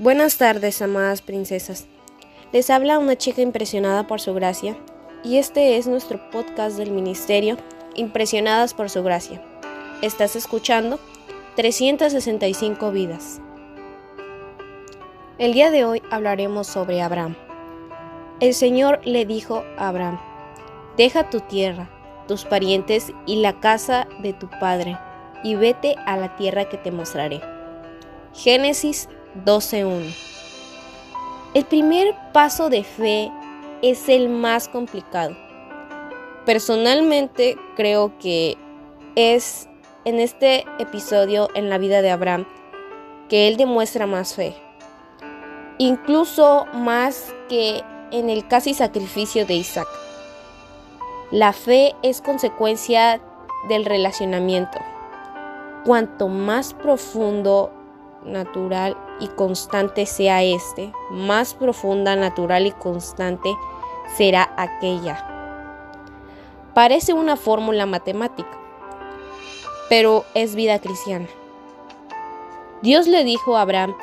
Buenas tardes, amadas princesas. Les habla una chica impresionada por su gracia y este es nuestro podcast del ministerio Impresionadas por su gracia. Estás escuchando 365 vidas. El día de hoy hablaremos sobre Abraham. El Señor le dijo a Abraham, deja tu tierra, tus parientes y la casa de tu padre, y vete a la tierra que te mostraré. Génesis 12.1 El primer paso de fe es el más complicado. Personalmente creo que es en este episodio en la vida de Abraham que él demuestra más fe. Incluso más que en el casi sacrificio de Isaac. La fe es consecuencia del relacionamiento. Cuanto más profundo, natural y constante sea este, más profunda, natural y constante será aquella. Parece una fórmula matemática, pero es vida cristiana. Dios le dijo a Abraham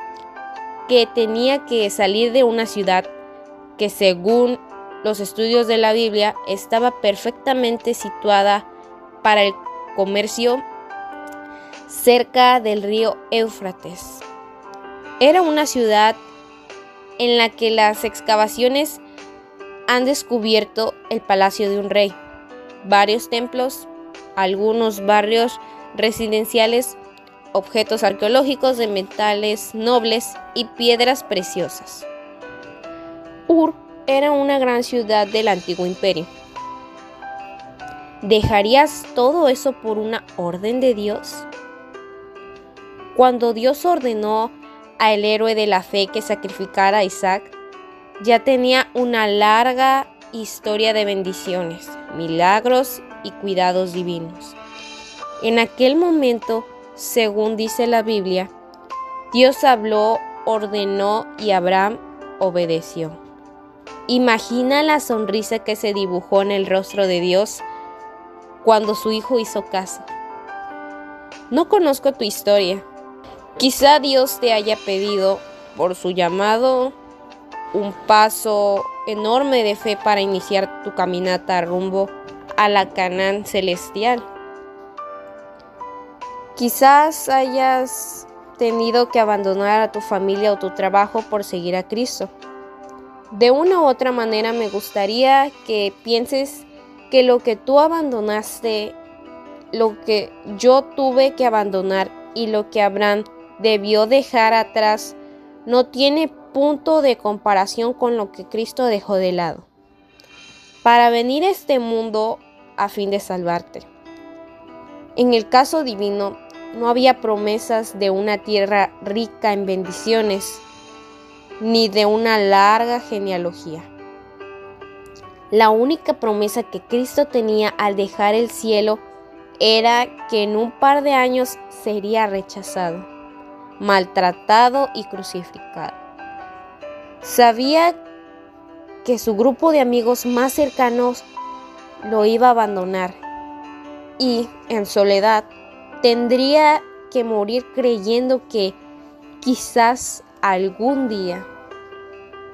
que tenía que salir de una ciudad que según los estudios de la Biblia estaba perfectamente situada para el comercio cerca del río Éufrates. Era una ciudad en la que las excavaciones han descubierto el palacio de un rey, varios templos, algunos barrios residenciales, objetos arqueológicos de metales nobles y piedras preciosas. Ur era una gran ciudad del antiguo imperio. ¿Dejarías todo eso por una orden de Dios? Cuando Dios ordenó al héroe de la fe que sacrificara a Isaac, ya tenía una larga historia de bendiciones, milagros y cuidados divinos. En aquel momento, según dice la Biblia, Dios habló, ordenó y Abraham obedeció. Imagina la sonrisa que se dibujó en el rostro de Dios cuando su hijo hizo caso. No conozco tu historia, Quizá Dios te haya pedido por su llamado un paso enorme de fe para iniciar tu caminata rumbo a la Canaán celestial. Quizás hayas tenido que abandonar a tu familia o tu trabajo por seguir a Cristo. De una u otra manera me gustaría que pienses que lo que tú abandonaste, lo que yo tuve que abandonar y lo que Abraham debió dejar atrás no tiene punto de comparación con lo que Cristo dejó de lado para venir a este mundo a fin de salvarte. En el caso divino, no había promesas de una tierra rica en bendiciones, ni de una larga genealogía. La única promesa que Cristo tenía al dejar el cielo era que en un par de años sería rechazado maltratado y crucificado. Sabía que su grupo de amigos más cercanos lo iba a abandonar y, en soledad, tendría que morir creyendo que quizás algún día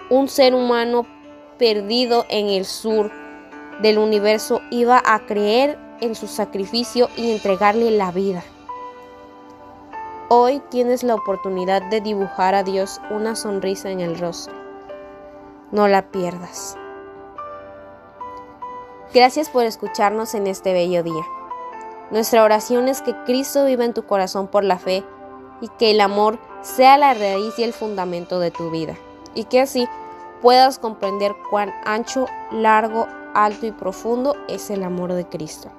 un ser humano perdido en el sur del universo iba a creer en su sacrificio y entregarle la vida. Hoy tienes la oportunidad de dibujar a Dios una sonrisa en el rostro. No la pierdas. Gracias por escucharnos en este bello día. Nuestra oración es que Cristo viva en tu corazón por la fe y que el amor sea la raíz y el fundamento de tu vida. Y que así puedas comprender cuán ancho, largo, alto y profundo es el amor de Cristo.